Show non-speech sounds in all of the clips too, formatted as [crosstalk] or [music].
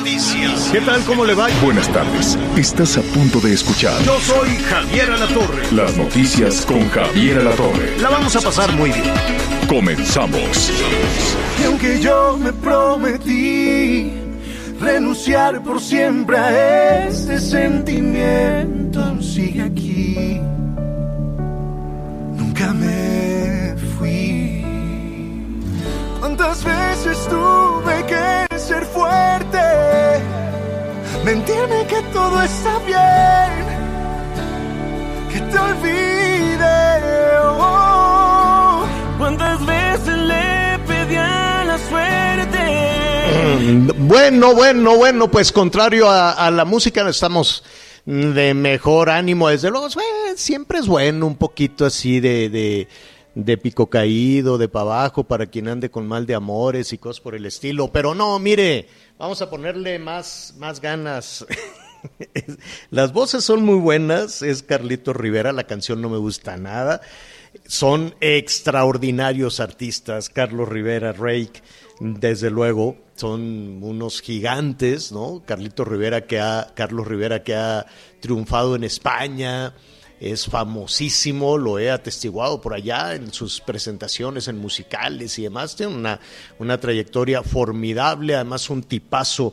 noticias. ¿Qué tal? ¿Cómo le va? Buenas tardes. Estás a punto de escuchar Yo soy Javier Alatorre. las noticias con Javier Alatorre. La vamos a pasar muy bien. Comenzamos. Y aunque yo me prometí renunciar por siempre a este sentimiento, sigue aquí. Nunca me ¿Cuántas veces tuve que ser fuerte? Mentirme que todo está bien, que te olvide. oh. ¿Cuántas veces le pedí a la suerte? Bueno, bueno, bueno, pues contrario a, a la música estamos de mejor ánimo, desde luego, siempre es bueno un poquito así de, de, de pico caído, de para abajo, para quien ande con mal de amores y cosas por el estilo, pero no, mire, vamos a ponerle más, más ganas. [laughs] Las voces son muy buenas, es Carlito Rivera, la canción no me gusta nada. Son extraordinarios artistas, Carlos Rivera, Rake, desde luego, son unos gigantes, ¿no? Carlito Rivera que ha, Carlos Rivera que ha triunfado en España, es famosísimo, lo he atestiguado por allá en sus presentaciones en musicales y demás, tiene una, una trayectoria formidable, además un tipazo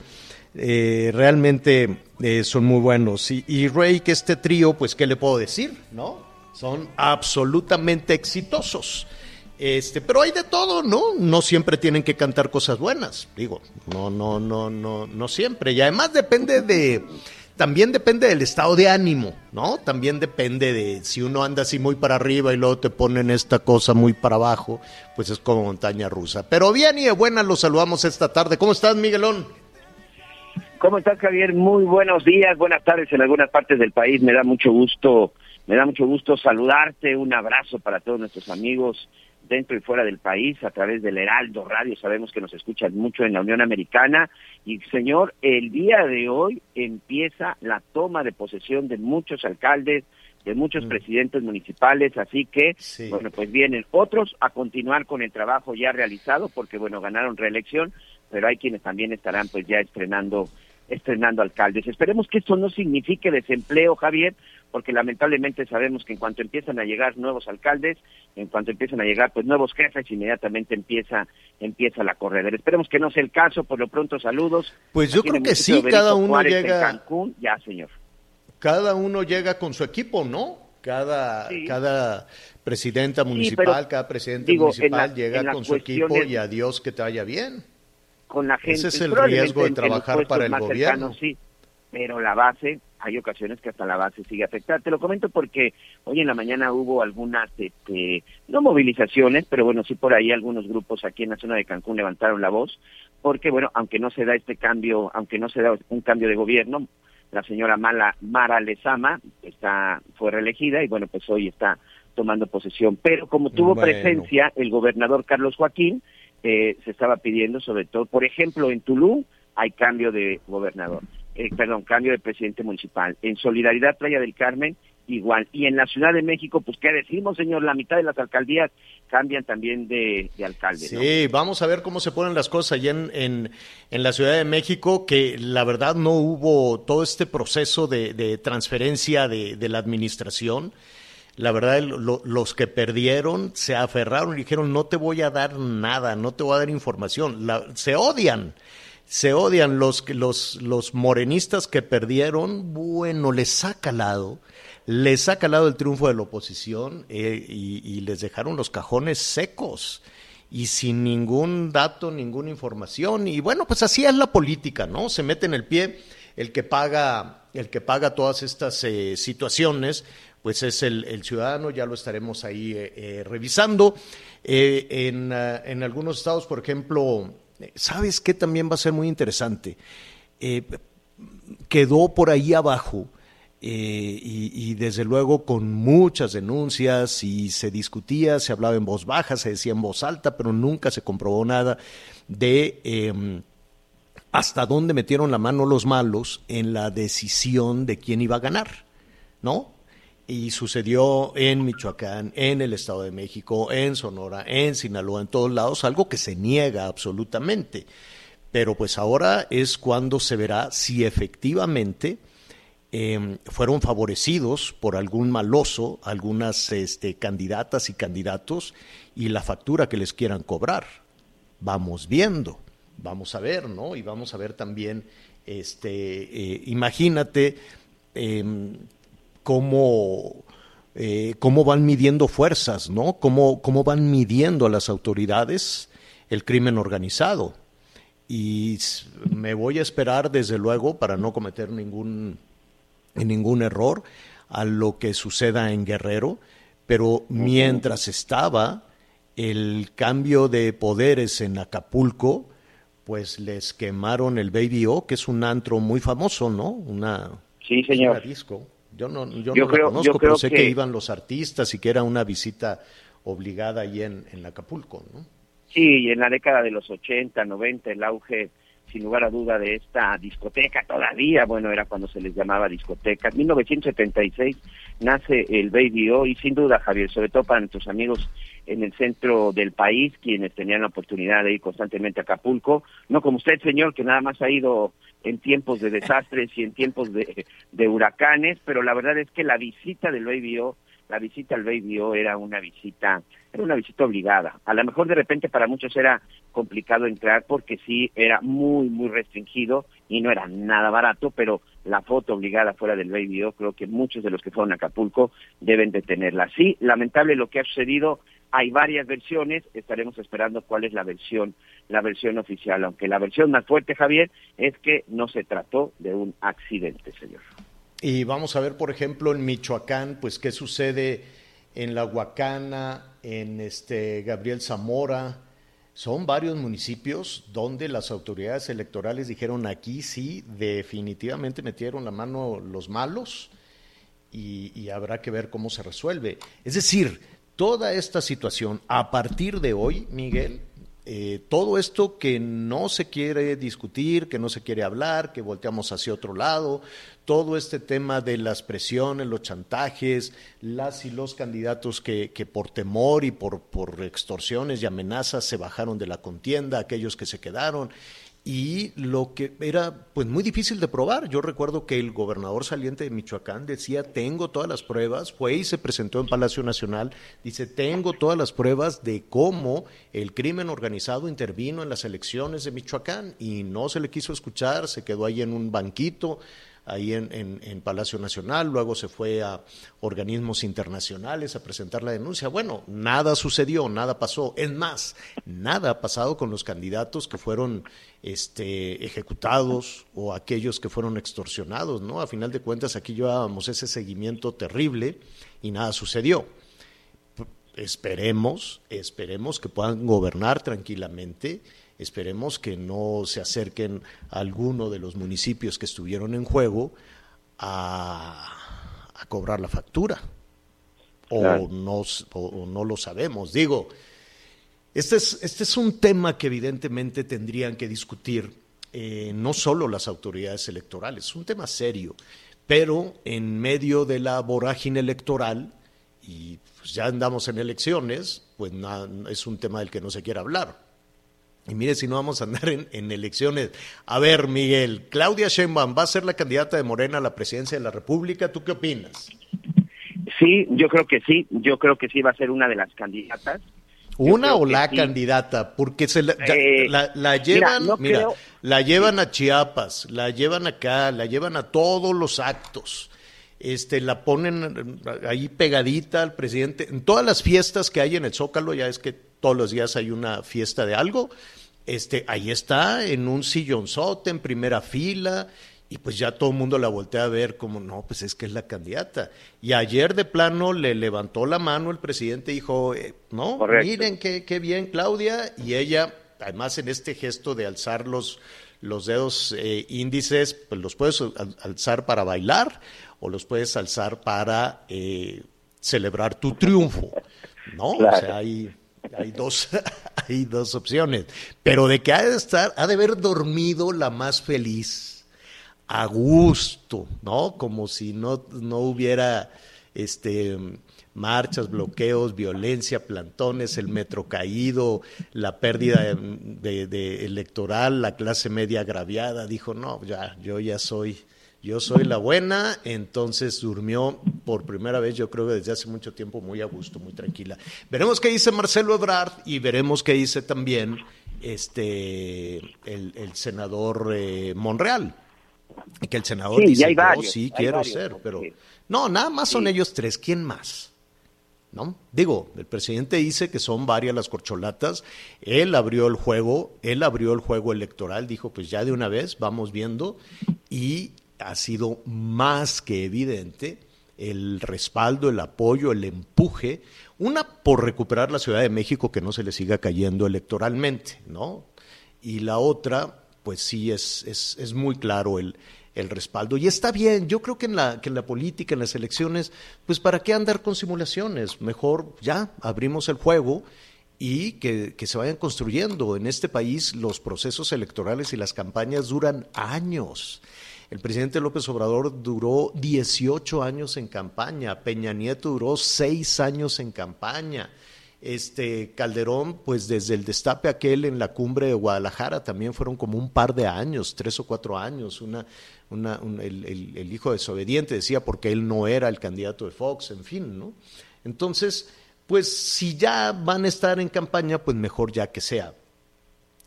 eh, realmente eh, son muy buenos. Y, y Ray, que este trío, pues, ¿qué le puedo decir? ¿No? Son absolutamente exitosos. Este, pero hay de todo, ¿no? No siempre tienen que cantar cosas buenas. Digo, no, no, no, no, no siempre. Y además depende de. También depende del estado de ánimo, ¿no? También depende de si uno anda así muy para arriba y luego te ponen esta cosa muy para abajo, pues es como montaña rusa. Pero bien y de buena los saludamos esta tarde. ¿Cómo estás, Miguelón? ¿Cómo estás, Javier? Muy buenos días, buenas tardes en algunas partes del país. Me da mucho gusto, me da mucho gusto saludarte. Un abrazo para todos nuestros amigos dentro y fuera del país a través del Heraldo Radio. Sabemos que nos escuchan mucho en la Unión Americana. Y, señor, el día de hoy empieza la toma de posesión de muchos alcaldes, de muchos presidentes municipales, así que, Sí. bueno, pues vienen otros a continuar con el trabajo ya realizado, porque, bueno, ganaron reelección, pero hay quienes también estarán, pues, ya estrenando estrenando alcaldes. Esperemos que esto no signifique desempleo, Javier, porque lamentablemente sabemos que en cuanto empiezan a llegar nuevos alcaldes, en cuanto empiezan a llegar pues nuevos jefes, inmediatamente empieza empieza la corredera. Esperemos que no sea el caso, por lo pronto saludos. Pues yo Aquí creo que sí, cada uno Juárez, llega- Cancún, ya, señor. cada uno llega con su equipo, ¿no? Cada, Sí. cada presidenta municipal, pero, cada presidente digo, municipal la- llega con su equipo y a Dios que te vaya bien. con la gente. Ese es el riesgo de trabajar para el gobierno. cercanos, sí, pero la base, hay ocasiones que hasta la base sigue afectada. Te lo comento porque hoy en la mañana hubo algunas, este, no movilizaciones, pero bueno, sí por ahí algunos grupos aquí en la zona de Cancún levantaron la voz, porque bueno, aunque no se da este cambio, aunque no se da un cambio de gobierno, la señora Mala, Mara Lezama está, fue reelegida y bueno, pues hoy está tomando posesión. Pero como tuvo Bueno. presencia el gobernador Carlos Joaquín, eh, se estaba pidiendo sobre todo, por ejemplo, en Tulum hay cambio de gobernador, eh, perdón, cambio de presidente municipal. En Solidaridad Playa del Carmen, igual. Y en la Ciudad de México, pues, ¿qué decimos, señor? La mitad de las alcaldías cambian también de, de alcalde. Sí, vamos a ver cómo se ponen las cosas allá en, en, la Ciudad de México, que la verdad no hubo todo este proceso de, transferencia de, la administración. La verdad, lo- los que perdieron se aferraron y dijeron, no te voy a dar nada, no te voy a dar información. Se odian, se odian los, los, los morenistas que perdieron, bueno, les ha calado, les ha calado el triunfo de la oposición eh, y, les dejaron los cajones secos y sin ningún dato, ninguna información. Y bueno, pues así es la política, ¿no? Se mete en el pie el que paga, el que paga todas estas eh, situaciones, pues es el, ciudadano, ya lo estaremos ahí eh, eh, revisando. Eh, en, en, algunos estados, por ejemplo, ¿sabes qué también va a ser muy interesante? quedó por ahí abajo. Y, y, desde luego con muchas denuncias y se discutía, se hablaba en voz baja, se decía en voz alta, pero nunca se comprobó nada de eh, hasta dónde metieron la mano los malos en la decisión de quién iba a ganar, ¿no? Y sucedió en Michoacán, en el Estado de México, en Sonora, en Sinaloa, en todos lados, algo que se niega absolutamente. Pero pues ahora es cuando se verá si efectivamente eh, fueron favorecidos por algún maloso, algunas este, candidatas y candidatos, y la factura que les quieran cobrar. Vamos viendo vamos a ver, ¿no? Y vamos a ver también, este, eh, imagínate eh, cómo, eh, cómo van midiendo fuerzas, ¿no? Cómo, cómo van midiendo a las autoridades el crimen organizado. Y me voy a esperar, desde luego, para no cometer ningún, ningún error, a lo que suceda en Guerrero, pero mientras estaba el cambio de poderes en Acapulco, pues les quemaron el Baby O, que es un antro muy famoso, ¿no? Una, sí, señor. disco. Yo no, yo, no creo, conozco, pero sé que... iban los artistas y que era una visita obligada ahí en, en Acapulco, ¿no? Sí, y en la década de los 80, 90, el auge sin lugar a duda de esta discoteca todavía, bueno, era cuando se les llamaba discoteca. En 1976 nace el Baby O y sin duda, Javier, sobre todo para nuestros amigos en el centro del país, quienes tenían la oportunidad de ir constantemente a Acapulco, no como usted, señor, que nada más ha ido en tiempos de desastres y en tiempos de, de huracanes, pero la verdad es que la visita del Baby O la visita al Baby era una visita, era una visita obligada. A lo mejor de repente para muchos era complicado entrar porque sí era muy, muy restringido y no era nada barato, pero la foto obligada fuera del Baby creo que muchos de los que fueron a Acapulco deben de tenerla. Sí, lamentable lo que ha sucedido, hay varias versiones, estaremos esperando cuál es la versión, la versión oficial, aunque la versión más fuerte, Javier, es que no se trató de un accidente, señor. Y vamos a ver, por ejemplo, en Michoacán, pues qué sucede en La Huacana, en este Gabriel Zamora. Son varios municipios donde las autoridades electorales dijeron aquí sí, definitivamente metieron la mano los malos y, y habrá que ver cómo se resuelve. Es decir, toda esta situación a partir de hoy, Miguel, eh, todo esto que no se quiere discutir, que no se quiere hablar, que volteamos hacia otro lado, todo este tema de las presiones, los chantajes, las y los candidatos que, que por temor y por, por extorsiones y amenazas se bajaron de la contienda, aquellos que se quedaron y lo que era pues muy difícil de probar. Yo recuerdo que el gobernador saliente de Michoacán decía, tengo todas las pruebas, fue y se presentó en Palacio Nacional, dice, tengo todas las pruebas de cómo el crimen organizado intervino en las elecciones de Michoacán y no se le quiso escuchar, se quedó ahí en un banquito ahí en, en, Palacio Nacional, luego se fue a organismos internacionales a presentar la denuncia. Bueno, nada sucedió, nada pasó. Es más, nada ha pasado con los candidatos que fueron este, ejecutados o aquellos que fueron extorsionados, ¿no? A final de cuentas, aquí llevábamos ese seguimiento terrible y nada sucedió. Esperemos, esperemos que puedan gobernar tranquilamente Esperemos que no se acerquen a alguno de los municipios que estuvieron en juego a, a cobrar la factura. O, no, o, no, lo sabemos. Digo, este es, este es un tema que evidentemente tendrían que discutir eh, no solo las autoridades electorales, es un tema serio, pero en medio de la vorágine electoral, y pues ya andamos en elecciones, pues es un tema del que no se quiere hablar. Y mire, si no vamos a andar en, elecciones. A ver, Miguel, Claudia Sheinbaum va a ser la candidata de Morena a la presidencia de la República. ¿Tú qué opinas? Sí, yo creo que sí. Yo creo que sí va a ser una de las candidatas. ¿Una o la candidata? Porque se la, eh, llevan, mira, la llevan a Chiapas, la llevan acá, la llevan a todos los actos. Este, la ponen ahí pegadita al presidente. En todas las fiestas que hay en el Zócalo, ya es que todos los días hay una fiesta de algo, este, ahí está, en un sillonzote, en primera fila, y pues ya todo el mundo la voltea a ver como, no, pues es que es la candidata. Y ayer de plano le levantó la mano el presidente y dijo, eh, no, miren qué, qué bien Claudia, y ella, además en este gesto de alzar los, los dedos eh, índices, pues los puedes alzar para bailar o los puedes alzar para eh, celebrar tu triunfo, ¿no? O sea, hay, hay, dos, [laughs] hay dos opciones. Pero de que ha de estar, ha de haber dormido la más feliz a gusto, ¿no? Como si no, no hubiera este, marchas, bloqueos, violencia, plantones, el metro caído, la pérdida de, electoral, la clase media agraviada. Dijo, no, ya, yo ya soy, yo soy la buena, entonces durmió por primera vez, yo creo que desde hace mucho tiempo, muy a gusto, muy tranquila. Veremos qué dice Marcelo Ebrard y veremos qué dice también este el, senador eh, Monreal que el senador dice, sí quiero ser, pero no, nada más son ellos tres, ¿quién más? ¿No? Digo, el presidente dice que son varias las corcholatas, él abrió el juego, él abrió el juego electoral, dijo, pues ya de una vez vamos viendo y ha sido más que evidente el respaldo, el apoyo, el empuje, una por recuperar la Ciudad de México que no se le siga cayendo electoralmente, ¿no? Y la otra pues sí es, es, es muy claro el, el respaldo. Y está bien, yo creo que en, la, que en la política, en las elecciones, pues para qué andar con simulaciones, mejor ya abrimos el juego y que, que, se vayan construyendo. En este país los procesos electorales y las campañas duran años. El presidente López Obrador duró 18 años en campaña, Peña Nieto duró 6 años en campaña. Este Calderón, pues desde el destape aquel en la cumbre de Guadalajara también fueron como un par de años, tres o cuatro años. Una, una, el, el, hijo desobediente decía porque él no era el candidato de Fox, en fin, ¿no? Entonces, pues si ya van a estar en campaña, pues mejor ya que sea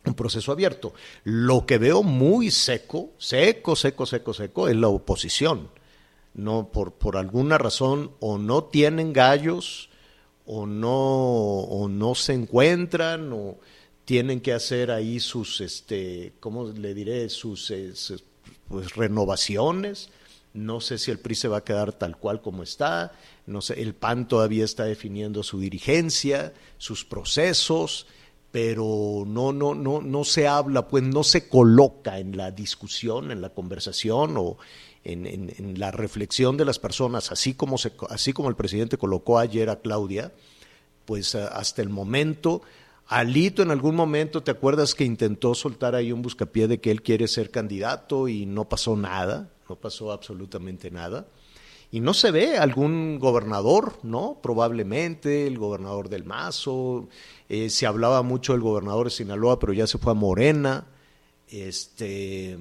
un proceso abierto. Lo que veo muy seco, seco, seco, seco, seco, es la oposición. No, por, por alguna razón, o no tienen gallos, o no, o no se encuentran, o tienen que hacer ahí sus, este, ¿cómo le diré? Sus, eh, pues, renovaciones. No sé si el PRI se va a quedar tal cual como está. No sé, el PAN todavía está definiendo su dirigencia, sus procesos, pero no, no, no, no se habla, pues no se coloca en la discusión, en la conversación o en, la reflexión de las personas, así como, se, así como el presidente colocó ayer a Claudia, pues hasta el momento, Alito en algún momento, ¿te acuerdas que intentó soltar ahí un buscapié de que él quiere ser candidato y no pasó nada, no pasó absolutamente nada? Y no se ve algún gobernador, ¿no? Probablemente el gobernador del Mazo, eh, se hablaba mucho del gobernador de Sinaloa, pero ya se fue a Morena, este,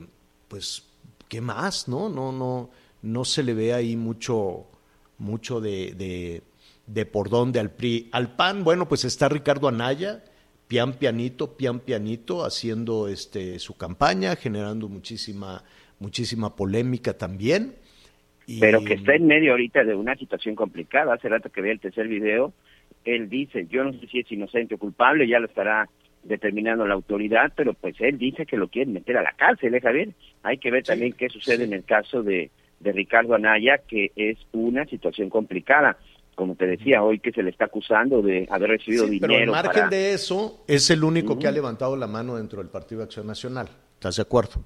pues ¿qué más? No, no, no, no se le ve ahí mucho, mucho de, de, por dónde al PRI. Al PAN, bueno, pues está Ricardo Anaya, pian pianito, pian pianito, haciendo este su campaña, generando muchísima, muchísima polémica también. Pero que está en medio ahorita de una situación complicada. Hace rato que ve el tercer video, él dice, yo no sé si es inocente o culpable, ya lo estará determinando la autoridad, pero pues él dice que lo quieren meter a la cárcel, ¿eh, Javier? Hay que ver también qué sucede en el caso de, de Ricardo Anaya, que es una situación complicada. Como te decía, hoy que se le está acusando de haber recibido dinero. Pero al margen de eso, es el único que ha levantado la mano dentro del Partido de Acción Nacional. ¿Estás de acuerdo?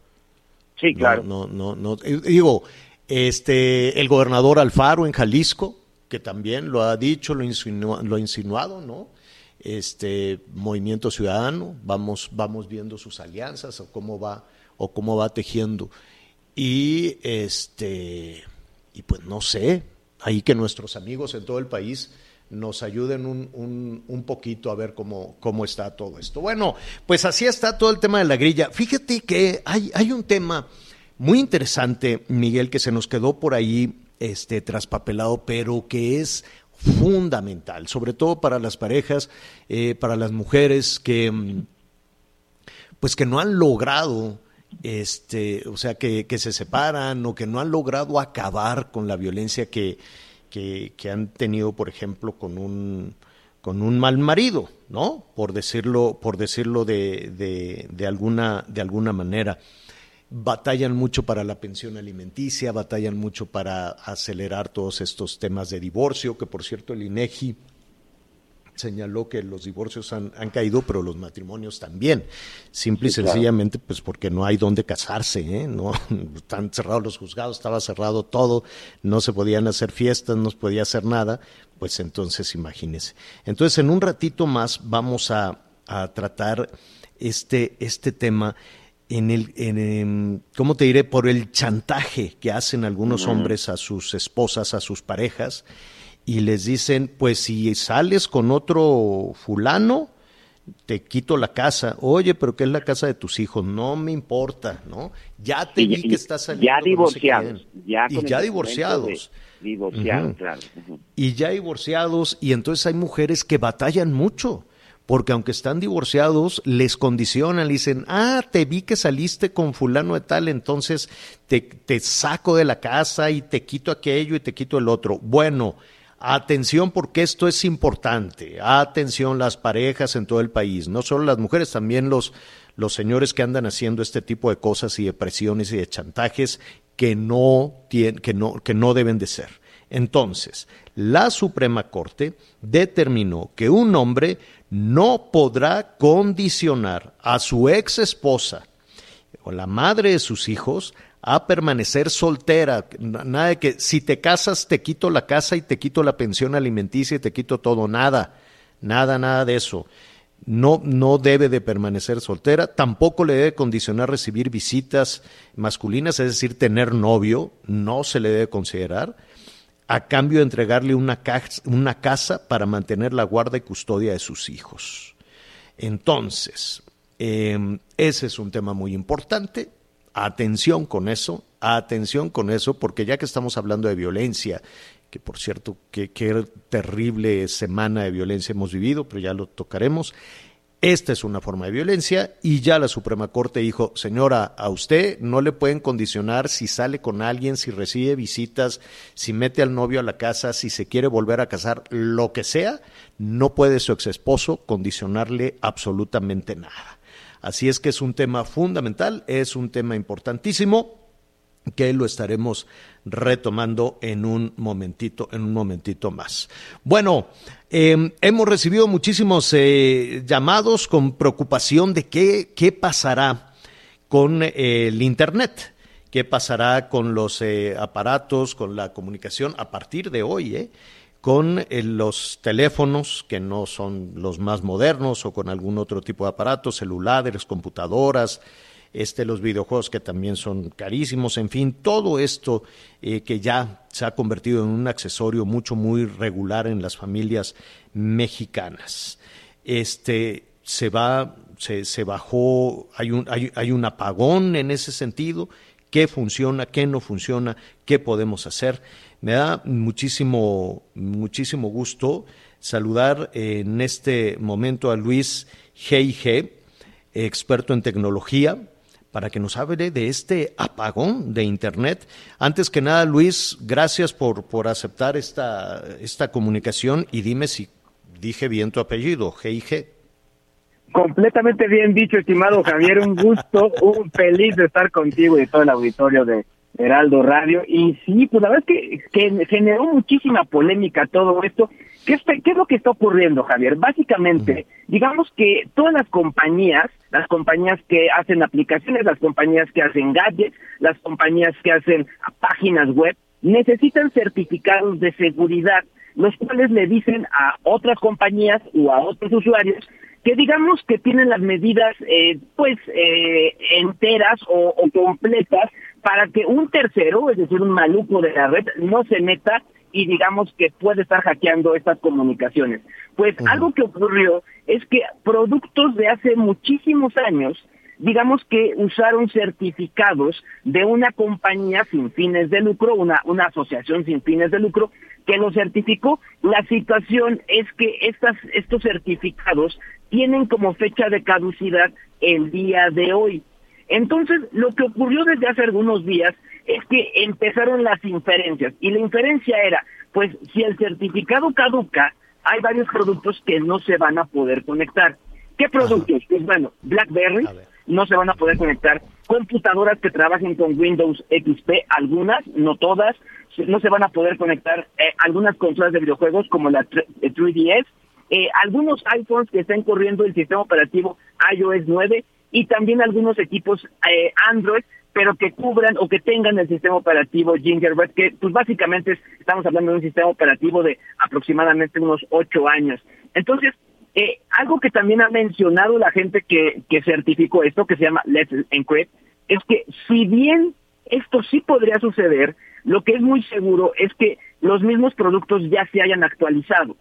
Sí, claro. No, no, no, Digo, este, el gobernador Alfaro en Jalisco, que también lo ha dicho, lo, lo ha insinuado, ¿no? este movimiento ciudadano, vamos, vamos viendo sus alianzas o cómo va, o cómo va tejiendo. Y este, y pues no sé, ahí que nuestros amigos en todo el país nos ayuden un, un, poquito a ver cómo, cómo está todo esto. Bueno, pues así está todo el tema de la grilla. Fíjate que hay, hay un tema muy interesante, Miguel, que se nos quedó por ahí este, traspapelado, pero que es fundamental, sobre todo para las parejas, eh, para las mujeres que, mm, pues que no han logrado, este, o sea, que, se separan o que no han logrado acabar con la violencia que, que, han tenido, por ejemplo, con un, con un mal marido, ¿no? Por decirlo, por decirlo de, de, de alguna, de alguna manera. Batallan mucho para la pensión alimenticia, batallan mucho para acelerar todos estos temas de divorcio, que por cierto el INEGI señaló que los divorcios han, han, caído, pero los matrimonios también. Simple y sencillamente, pues porque no hay dónde casarse, ¿eh? No, [laughs] están cerrados los juzgados, estaba cerrado todo, no se podían hacer fiestas, no se podía hacer nada, pues entonces imagínese. Entonces, en un ratito más vamos a, a tratar este, este tema en el, en, ¿cómo te diré? Por el chantaje que hacen algunos hombres a sus esposas, a sus parejas, y les dicen, pues si sales con otro fulano, te quito la casa. Oye, pero ¿qué es la casa de tus hijos? No me importa, ¿no? Ya te vi que estás saliendo. Ya divorciados. ya y ya divorciados. Divorciados, claro. Y ya divorciados, y entonces hay mujeres que batallan mucho porque aunque están divorciados, les condicionan, le dicen, ah, te vi que saliste con fulano de tal, entonces te, te, saco de la casa y te quito aquello y te quito el otro. Bueno, atención porque esto es importante, atención las parejas en todo el país, no solo las mujeres, también los, los señores que andan haciendo este tipo de cosas y de presiones y de chantajes que no, que no, que no deben de ser. Entonces, la Suprema Corte determinó que un hombre no podrá condicionar a su ex esposa o la madre de sus hijos a permanecer soltera. Nada de que si te casas te quito la casa y te quito la pensión alimenticia y te quito todo. Nada, nada, nada de eso. No, no debe de permanecer soltera, tampoco le debe condicionar recibir visitas masculinas, es decir, tener novio, no se le debe considerar a cambio de entregarle una, casa para mantener la guarda y custodia de sus hijos. Entonces, em, ese es un tema muy importante. Atención con eso, atención con eso, porque ya que estamos hablando de violencia, que por cierto, qué terrible semana de violencia hemos vivido, pero ya lo tocaremos. Esta es una forma de violencia y ya la Suprema Corte dijo, señora, a usted no le pueden condicionar si sale con alguien, si recibe visitas, si mete al novio a la casa, si se quiere volver a casar, lo que sea, no puede su ex esposo condicionarle absolutamente nada. Así es que es un tema fundamental, es un tema importantísimo que lo estaremos retomando en un momentito, en un momentito más. Bueno, eh, hemos recibido muchísimos eh, llamados con preocupación de qué, qué pasará con eh, el Internet, qué pasará con los eh, aparatos, con la comunicación a partir de hoy, con los teléfonos que no son los más modernos o con algún otro tipo de aparatos, celulares, computadoras, este, los videojuegos que también son carísimos, en fin, todo esto eh, que ya se ha convertido en un accesorio mucho, muy regular en las familias mexicanas. Este, se va, se, se bajó, hay un, hay, hay un apagón en ese sentido, qué funciona, qué no funciona, qué podemos hacer. Me da muchísimo, muchísimo gusto saludar en este momento a Luis G.I.G., experto en tecnología, para que nos hable de este apagón de Internet. Antes que nada, Luis, gracias por, por aceptar esta, esta comunicación y dime si dije bien tu apellido, GIG. Completamente bien dicho, estimado Javier, un gusto, [laughs] un feliz de estar contigo y todo el auditorio de Heraldo Radio. Y sí, pues la verdad es que, que generó muchísima polémica todo esto. ¿Qué, ¿Qué es lo que está ocurriendo, Javier? Básicamente, digamos que todas las compañías, las compañías que hacen aplicaciones, las compañías que hacen gadgets, las compañías que hacen páginas web, necesitan certificados de seguridad, los cuales le dicen a otras compañías o a otros usuarios que digamos que tienen las medidas eh, pues eh, enteras o, o completas para que un tercero, es decir, un maluco de la red, no se meta y digamos que puede estar hackeando estas comunicaciones. Pues algo que ocurrió es que productos de hace muchísimos años, digamos que usaron certificados de una compañía sin fines de lucro, una, una asociación sin fines de lucro, que lo certificó. La situación es que estas, estos certificados tienen como fecha de caducidad el día de hoy. Entonces, lo que ocurrió desde hace algunos días es que empezaron las inferencias y la inferencia era, pues si el certificado caduca, hay varios productos que no se van a poder conectar. ¿Qué productos? Pues bueno, BlackBerry no se van a poder conectar computadoras que trabajen con Windows XP, algunas, no todas, no se van a poder conectar eh, algunas consolas de videojuegos como la 3DS, eh, algunos iPhones que estén corriendo el sistema operativo iOS 9 y también algunos equipos eh, Android pero que cubran o que tengan el sistema operativo Gingerbread, que pues básicamente estamos hablando de un sistema operativo de aproximadamente unos ocho años. Entonces, eh, algo que también ha mencionado la gente que, que certificó esto, que se llama Let's Encrypt, es que si bien esto sí podría suceder, lo que es muy seguro es que los mismos productos ya se hayan actualizado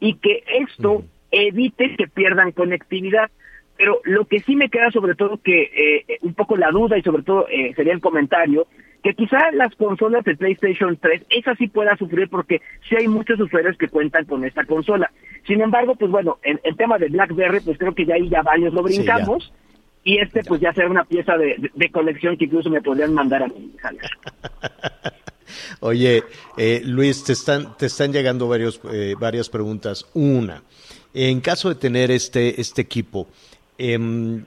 y que esto evite que pierdan conectividad. Pero lo que sí me queda sobre todo que eh, un poco la duda y sobre todo eh, sería el comentario, que quizá las consolas de PlayStation 3, esa sí pueda sufrir porque sí hay muchos usuarios que cuentan con esta consola. Sin embargo, pues bueno, en el tema de BlackBerry, pues creo que ya ahí ya varios lo brincamos. y este pues ya será una pieza de, colección que incluso me podrían mandar a mí, [laughs] Oye, eh, Luis, te están, te están llegando varios, varias preguntas. Una, en caso de tener este, este equipo, Em,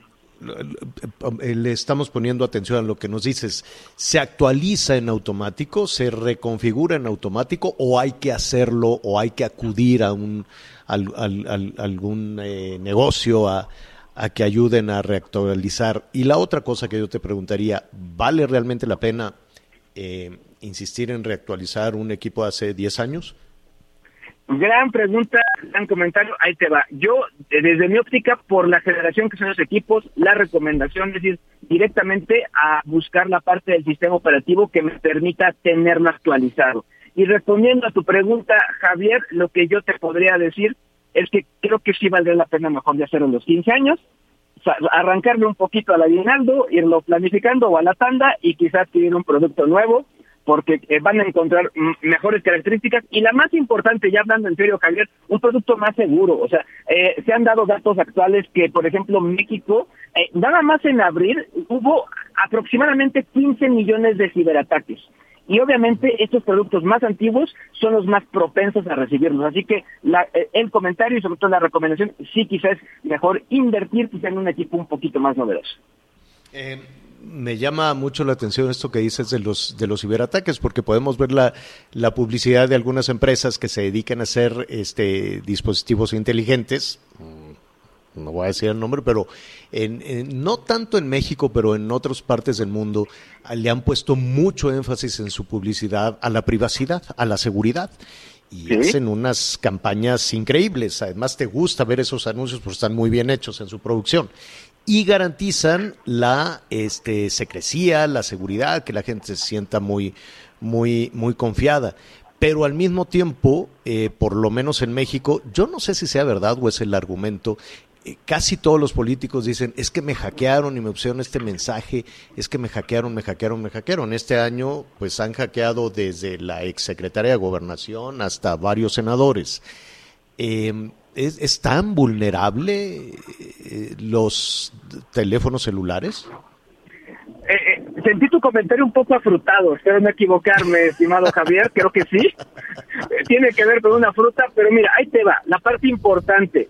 le estamos poniendo atención a lo que nos dices. ¿Se actualiza en automático? ¿Se reconfigura en automático? ¿O hay que hacerlo o hay que acudir a un algún eh, negocio a, que ayuden a reactualizar? Y la otra cosa que yo te preguntaría, ¿vale realmente la pena eh, insistir en reactualizar un equipo de hace 10 años? Gran pregunta, gran comentario, ahí te va. Yo, eh, desde mi óptica, por la generación que son los equipos, la recomendación es ir directamente a buscar la parte del sistema operativo que me permita tenerlo actualizado. Y respondiendo a tu pregunta, Javier, lo que yo te podría decir es que creo que sí valdría la pena mejor de hacerlo en los 15 años, arrancarle un poquito al aguinaldo, irlo planificando o a la tanda y quizás adquirir un producto nuevo porque eh, van a encontrar mejores características y la más importante, ya hablando en serio, Javier, un producto más seguro. O sea, eh, se han dado datos actuales que, por ejemplo, México, eh, nada más en abril hubo aproximadamente 15 millones de ciberataques. Y obviamente estos productos más antiguos son los más propensos a recibirlos. Así que la, el comentario y sobre todo la recomendación, sí quizás es mejor invertir quizás en un equipo un poquito más novedoso. Eh, me llama mucho la atención esto que dices de los, de los ciberataques, porque podemos ver la, la publicidad de algunas empresas que se dedican a hacer este, dispositivos inteligentes. Mm, no voy a decir el nombre, pero en, no tanto en México, pero en otras partes del mundo, le han puesto mucho énfasis en su publicidad a la privacidad, a la seguridad y hacen unas campañas increíbles. Además, te gusta ver esos anuncios porque están muy bien hechos en su producción y garantizan la este, secrecía, la seguridad, que la gente se sienta muy, muy, muy confiada. Pero al mismo tiempo, eh, por lo menos en México, yo no sé si sea verdad o es el argumento, eh, casi todos los políticos dicen, es que me hackearon y me pusieron este mensaje, es que me hackearon, me hackearon, me hackearon. Este año, pues han hackeado desde la exsecretaria de Gobernación hasta varios senadores. Eh, ¿Es, tan vulnerable eh, los teléfonos celulares? Eh, eh, sentí tu comentario un poco afrutado, espero no equivocarme, estimado Javier, creo que sí. Tiene que ver con una fruta, pero mira, ahí te va, la parte importante.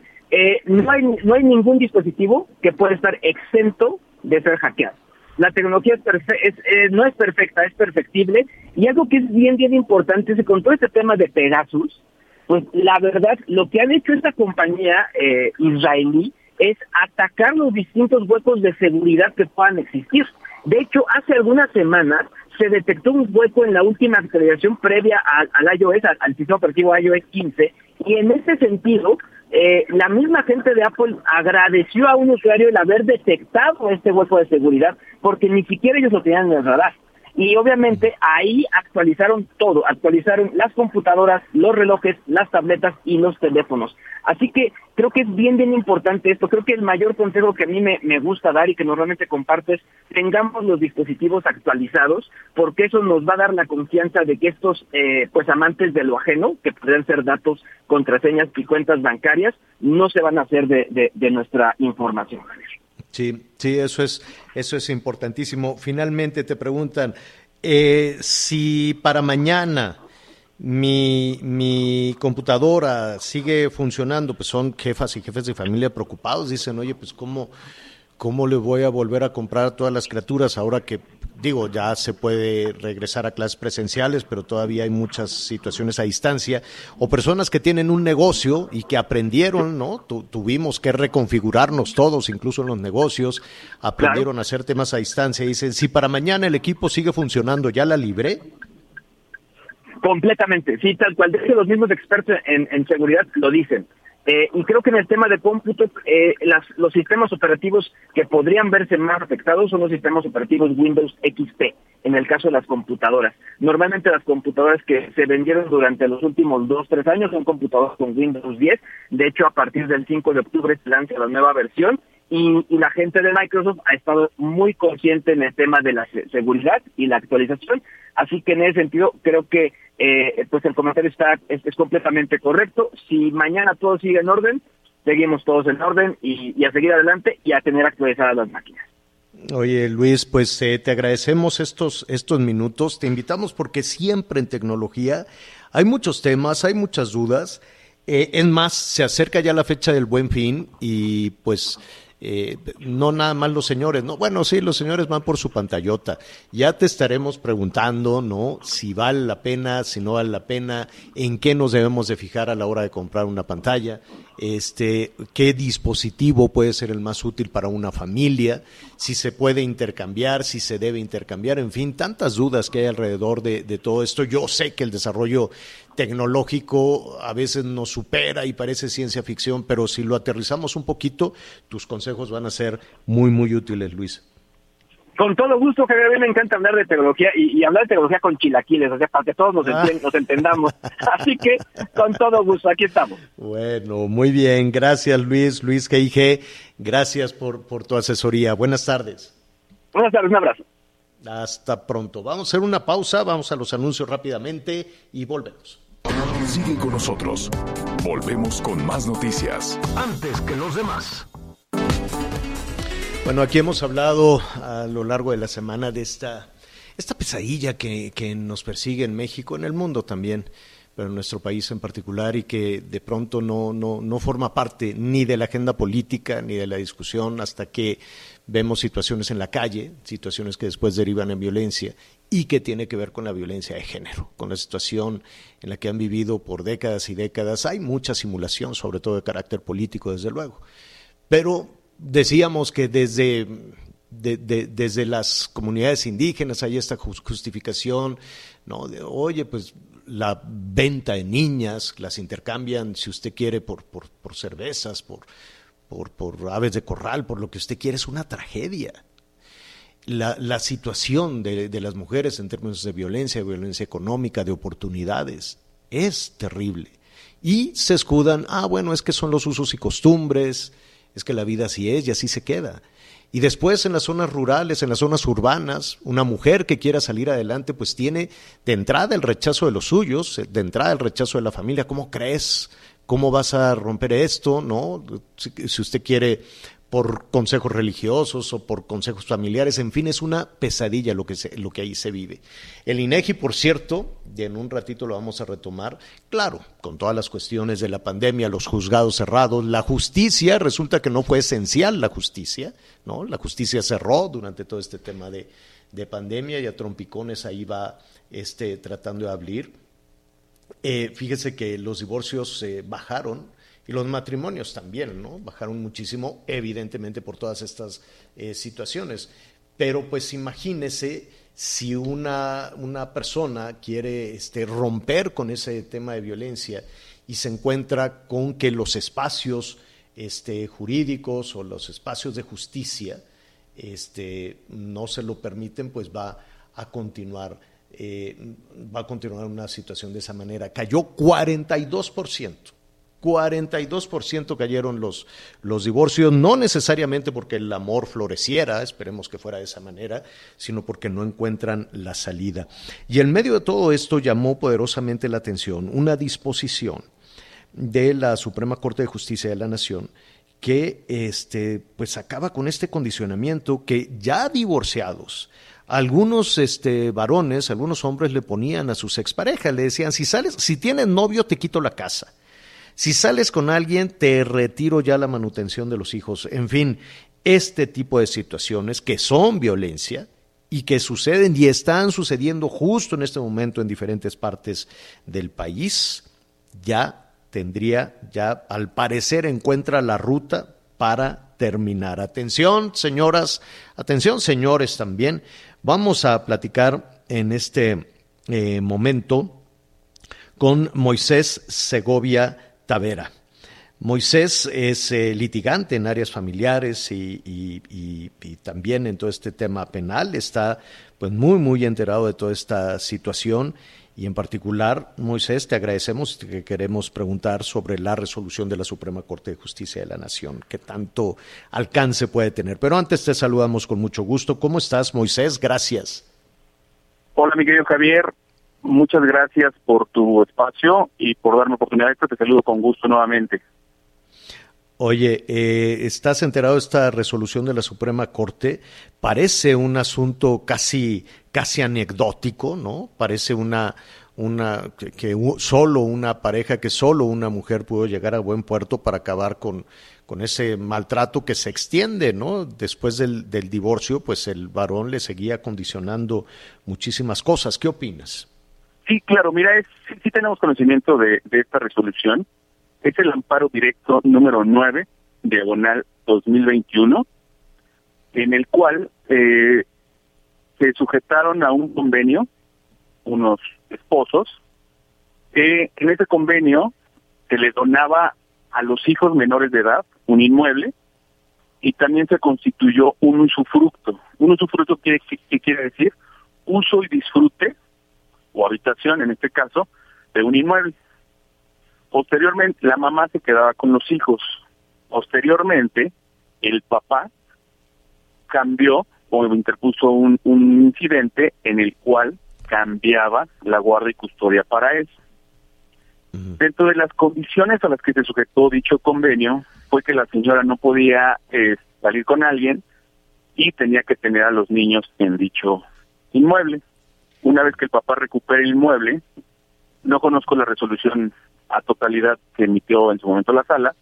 no, hay, no hay ningún dispositivo que pueda estar exento de ser hackeado. La tecnología es es, no es perfecta, es perfectible. Y algo que es bien, bien importante es que con todo este tema de Pegasus, pues la verdad, lo que ha hecho esta compañía eh, israelí es atacar los distintos huecos de seguridad que puedan existir. De hecho, hace algunas semanas se detectó un hueco en la última actualización previa al, iOS, al, sistema operativo iOS 15, y en ese sentido, eh, la misma gente de Apple agradeció a un usuario el haber detectado este hueco de seguridad, porque ni siquiera ellos lo tenían en el radar. Y obviamente ahí actualizaron todo, actualizaron las computadoras, los relojes, las tabletas y los teléfonos. Así que creo que es bien, bien importante esto. Creo que el mayor consejo que a mí me, gusta dar y que normalmente compartes, tengamos los dispositivos actualizados, porque eso nos va a dar la confianza de que estos eh, pues amantes de lo ajeno, que podrían ser datos, contraseñas y cuentas bancarias, no se van a hacer de, de nuestra información. Sí, sí, eso es, eso es importantísimo. Finalmente te preguntan, eh, si para mañana mi, mi computadora sigue funcionando, pues son jefas y jefes de familia preocupados, dicen, oye, pues cómo, ¿cómo le voy a volver a comprar a todas las criaturas ahora que, digo, ya se puede regresar a clases presenciales, pero todavía hay muchas situaciones a distancia? O personas que tienen un negocio y que aprendieron, ¿no? tuvimos que reconfigurarnos todos, incluso en los negocios, aprendieron a hacer temas a distancia y dicen, si para mañana el equipo sigue funcionando, ¿ya la libré? Completamente, sí, tal cual. De hecho, los mismos expertos en, en seguridad lo dicen. Eh, y creo que en el tema de cómputo, eh, las, los sistemas operativos que podrían verse más afectados son los sistemas operativos Windows XP, en el caso de las computadoras. Normalmente las computadoras que se vendieron durante los últimos dos, tres años son computadoras con Windows 10. De hecho, a partir del 5 de octubre se lanza la nueva versión y, la gente de Microsoft ha estado muy consciente en el tema de la seguridad y la actualización. Así que en ese sentido creo que eh, pues el comentario está es, completamente correcto. Si mañana todo sigue en orden, seguimos todos en orden y, a seguir adelante y a tener actualizadas las máquinas. Oye Luis, pues eh, te agradecemos estos, estos minutos, te invitamos porque siempre en tecnología hay muchos temas, hay muchas dudas. Eh, es más, se acerca ya la fecha del buen fin y pues eh, no nada más los señores, no, bueno, sí, los señores van por su pantallota. Ya te estaremos preguntando, ¿no? Si vale la pena, si no vale la pena, en qué nos debemos de fijar a la hora de comprar una pantalla, este, qué dispositivo puede ser el más útil para una familia, si se puede intercambiar, si se debe intercambiar, en fin, tantas dudas que hay alrededor de, de todo esto. Yo sé que el desarrollo tecnológico a veces nos supera y parece ciencia ficción, pero si lo aterrizamos un poquito, tus consejos van a ser muy, muy útiles, Luis. Con todo gusto, Javier, a mí me encanta hablar de tecnología y, hablar de tecnología con chilaquiles, o sea, para que todos nos, ah. nos entendamos. [laughs] Así que, con todo gusto, aquí estamos. Bueno, muy bien, gracias Luis, Luis G.I.G., gracias por, por tu asesoría. Buenas tardes. Buenas tardes, un abrazo. Hasta pronto. Vamos a hacer una pausa, vamos a los anuncios rápidamente y volvemos. Sigue con nosotros. Volvemos con más noticias. Antes que los demás. Bueno, aquí hemos hablado a lo largo de la semana de esta, esta pesadilla que, que nos persigue en México, en el mundo también, pero en nuestro país en particular, y que de pronto no, no, no forma parte ni de la agenda política ni de la discusión hasta que vemos situaciones en la calle, situaciones que después derivan en violencia y que tiene que ver con la violencia de género, con la situación en la que han vivido por décadas y décadas. Hay mucha simulación, sobre todo de carácter político, desde luego. Pero decíamos que desde, desde las comunidades indígenas hay esta justificación, ¿no? De, oye, pues la venta de niñas, las intercambian, si usted quiere, por, por, por cervezas, por, por, por, aves de corral, por lo que usted quiere, es una tragedia. La, situación de, las mujeres en términos de violencia, violencia económica, de oportunidades, es terrible. Y se escudan, ah, bueno, es que son los usos y costumbres, es que la vida así es y así se queda. Y después en las zonas rurales, en las zonas urbanas, una mujer que quiera salir adelante, pues tiene de entrada el rechazo de los suyos, de entrada el rechazo de la familia. ¿Cómo crees? ¿Cómo vas a romper esto? ¿No? Si, usted quiere por consejos religiosos o por consejos familiares, en fin, es una pesadilla lo que, lo que ahí se vive. El INEGI, por cierto, y en un ratito lo vamos a retomar, claro, con todas las cuestiones de la pandemia, los juzgados cerrados, la justicia, resulta que no fue esencial la justicia, ¿no? La justicia cerró durante todo este tema de, pandemia y a trompicones ahí va este, tratando de abrir. Eh, fíjese que los divorcios eh, bajaron y los matrimonios también, ¿no? Bajaron muchísimo, evidentemente por todas estas eh, situaciones. Pero pues imagínese si una, una persona quiere este, romper con ese tema de violencia y se encuentra con que los espacios este, jurídicos o los espacios de justicia este, no se lo permiten, pues va a continuar, eh, va a continuar una situación de esa manera. Cayó 42%. 42% cayeron los, los divorcios, no necesariamente porque el amor floreciera, esperemos que fuera de esa manera, sino porque no encuentran la salida. Y en medio de todo esto llamó poderosamente la atención una disposición de la Suprema Corte de Justicia de la Nación que este, pues acaba con este condicionamiento que ya divorciados, algunos este, varones, algunos hombres le ponían a sus exparejas, le decían, si sales, si tienes novio, te quito la casa. Si sales con alguien, te retiro ya la manutención de los hijos. En fin, este tipo de situaciones que son violencia y que suceden y están sucediendo justo en este momento en diferentes partes del país, ya tendría, ya al parecer encuentra la ruta para terminar. Atención, señoras, atención, señores también. Vamos a platicar en este eh, momento con Moisés Segovia Tavera. Moisés es eh, litigante en áreas familiares y, también en todo este tema penal. Está pues muy, muy enterado de toda esta situación y en particular, Moisés, te agradecemos y que queremos preguntar sobre la resolución de la Suprema Corte de Justicia de la Nación, que tanto alcance puede tener. Pero antes te saludamos con mucho gusto. ¿Cómo estás, Moisés? Gracias. Hola, mi querido Javier. Muchas gracias por tu espacio y por darme oportunidad. Te saludo con gusto nuevamente. Oye, eh, ¿estás enterado de esta resolución de la Suprema Corte? Parece un asunto casi, casi anecdótico, ¿no? Parece una, una que, solo una pareja, que solo una mujer pudo llegar a buen puerto para acabar con, con ese maltrato que se extiende, ¿no? Después del, del divorcio, pues el varón le seguía condicionando muchísimas cosas. ¿Qué opinas? Sí, claro, mira, es, sí, tenemos conocimiento de, esta resolución es el amparo directo número 9, diagonal 2021, en el cual eh, se sujetaron a un convenio unos esposos, que en ese convenio se le donaba a los hijos menores de edad un inmueble y también se constituyó un usufructo. Un usufructo que quiere decir uso y disfrute, o habitación en este caso, de un inmueble. Posteriormente, la mamá se quedaba con los hijos. Posteriormente, el papá cambió o interpuso un, incidente en el cual cambiaba la guardia y custodia para él. Dentro de las condiciones a las que se sujetó dicho convenio fue que la señora no podía eh, salir con alguien y tenía que tener a los niños en dicho inmueble. Una vez que el papá recupere el inmueble, no conozco la resolución a totalidad que emitió en su momento la sala,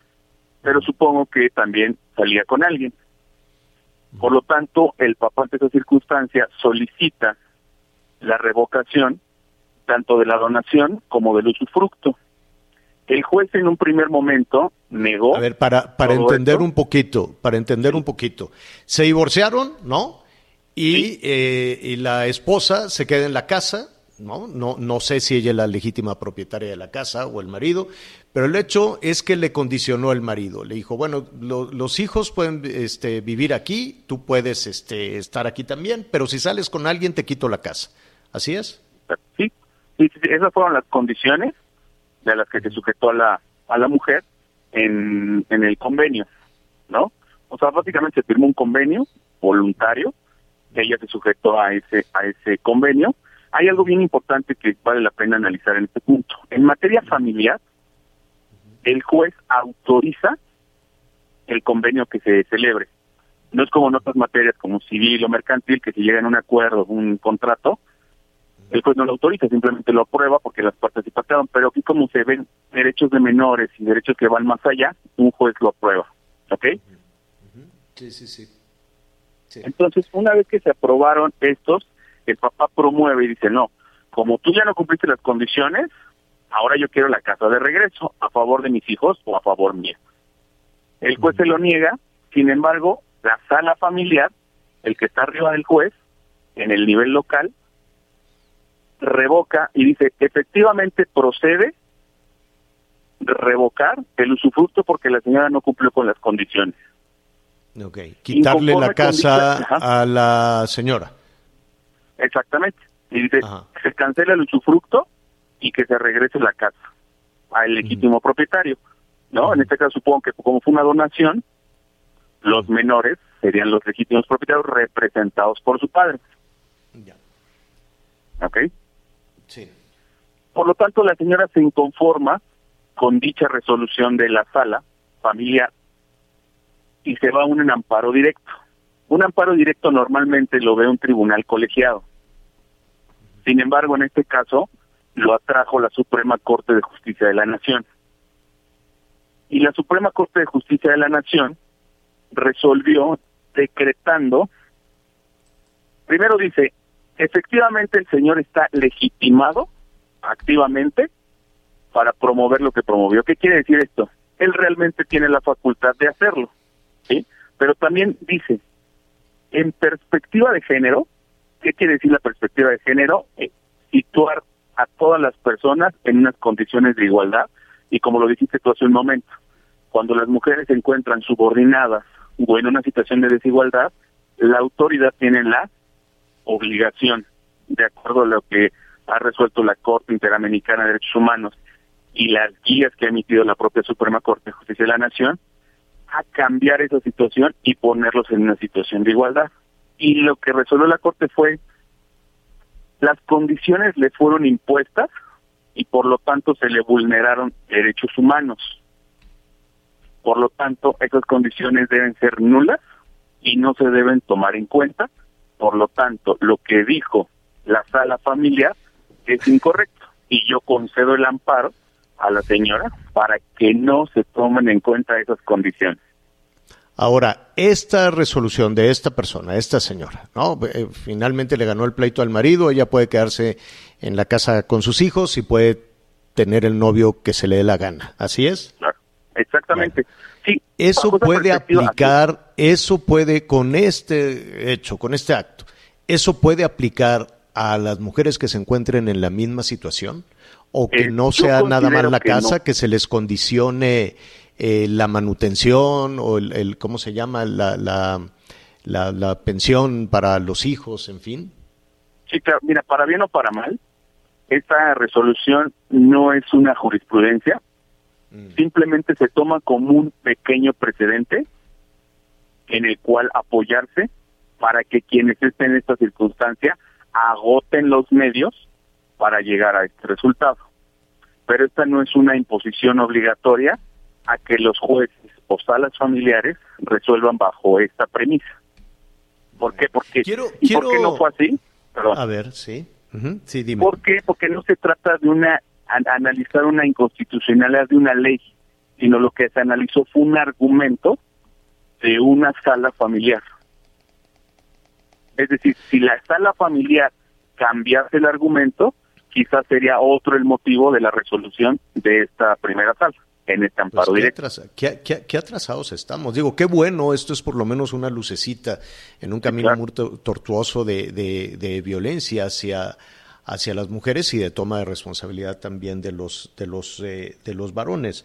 pero supongo que también salía con alguien. Por lo tanto, el papá ante esa circunstancia solicita la revocación tanto de la donación como del usufructo. El juez en un primer momento negó. A ver, para, para entender un poquito, para entender un poquito. Se divorciaron, ¿no? Y, eh, y la esposa se queda en la casa ¿no? No, no sé si ella es la legítima propietaria de la casa o el marido, pero el hecho es que le condicionó el marido. Le dijo, bueno, los hijos pueden este, vivir aquí, tú puedes este, estar aquí también, pero si sales con alguien te quito la casa. ¿Así es? Sí, sí, esas fueron las condiciones de las que se sujetó a la, a la mujer en, en el convenio, ¿no? O sea, básicamente se firmó un convenio voluntario, ella se sujetó a ese, a ese convenio, hay algo bien importante que vale la pena analizar en este punto. En materia familiar, el juez autoriza el convenio que se celebre. No es como en otras materias como civil o mercantil que si llega en un acuerdo, un contrato, el juez no lo autoriza, simplemente lo aprueba porque las partes se pero aquí como se ven derechos de menores y derechos que van más allá, un juez lo aprueba, ¿ok? Sí, sí, sí. Entonces, una vez que se aprobaron estos, el papá promueve y dice, no, como tú ya no cumpliste las condiciones, ahora yo quiero la casa de regreso a favor de mis hijos o a favor mío. El juez se lo niega, sin embargo, la sala familiar, el que está arriba del juez, en el nivel local, revoca y dice, efectivamente procede revocar el usufructo porque la señora no cumplió con las condiciones. Ok, quitarle la casa a la señora. Exactamente. Y dice, se cancela el usufructo y que se regrese la casa al legítimo propietario. ¿No? En este caso supongo que como fue una donación, los menores serían los legítimos propietarios representados por su padre. Ya. ¿Ok? Sí. Por lo tanto, la señora se inconforma con dicha resolución de la sala familiar y se va a un amparo directo. Un amparo directo normalmente lo ve un tribunal colegiado. Sin embargo, en este caso, lo atrajo la Suprema Corte de Justicia de la Nación. Y la Suprema Corte de Justicia de la Nación resolvió decretando, primero dice, efectivamente el señor está legitimado activamente para promover lo que promovió. ¿Qué quiere decir esto? Él realmente tiene la facultad de hacerlo, ¿sí? Pero también dice, en perspectiva de género, ¿qué quiere decir la perspectiva de género? Eh, situar a todas las personas en unas condiciones de igualdad y como lo dijiste tú hace un momento, cuando las mujeres se encuentran subordinadas o en una situación de desigualdad, la autoridad tiene la obligación, de acuerdo a lo que ha resuelto la Corte Interamericana de Derechos Humanos y las guías que ha emitido la propia Suprema Corte de Justicia de la Nación, a cambiar esa situación y ponerlos en una situación de igualdad. Y lo que resolvió la Corte fue, las condiciones le fueron impuestas y por lo tanto se le vulneraron derechos humanos. Por lo tanto, esas condiciones deben ser nulas y no se deben tomar en cuenta. Por lo tanto, lo que dijo la sala familiar es incorrecto y yo concedo el amparo a la señora para que no se tomen en cuenta esas condiciones. Ahora, esta resolución de esta persona, esta señora, ¿no? Eh, finalmente le ganó el pleito al marido, ella puede quedarse en la casa con sus hijos y puede tener el novio que se le dé la gana. ¿Así es? Claro, exactamente. Sí, eso puede aplicar, eso puede con este hecho, con este acto, eso puede aplicar a las mujeres que se encuentren en la misma situación o que Eh, no sea nada más la que casa, no. que se les condicione eh, la manutención o el, el- ¿cómo se llama? La, la, la, la pensión para los hijos, en fin. Sí, claro. Mira, para bien o para mal, esta resolución no es una jurisprudencia, simplemente se toma como un pequeño precedente en el cual apoyarse para que quienes estén en esta circunstancia agoten los medios para llegar a este resultado. Pero esta no es una imposición obligatoria a que los jueces o salas familiares resuelvan bajo esta premisa. ¿Por qué? Porque, Quiero- ¿Y por qué no fue así? Perdón. A ver, sí. Sí, dime. ¿Por qué? Porque no se trata de una an- analizar una inconstitucionalidad de una ley, sino lo que se analizó fue un argumento de una sala familiar. Es decir, si la sala familiar cambiase el argumento, quizás sería otro el motivo de la resolución de esta primera sala, en este Pues amparo qué, qué- qué- qué atrasados estamos. Digo, qué bueno, esto es por lo menos una lucecita en un camino claro. muy to- tortuoso de, de- de violencia hacia, hacia las mujeres y de toma de responsabilidad también de los, de los, eh, de los varones.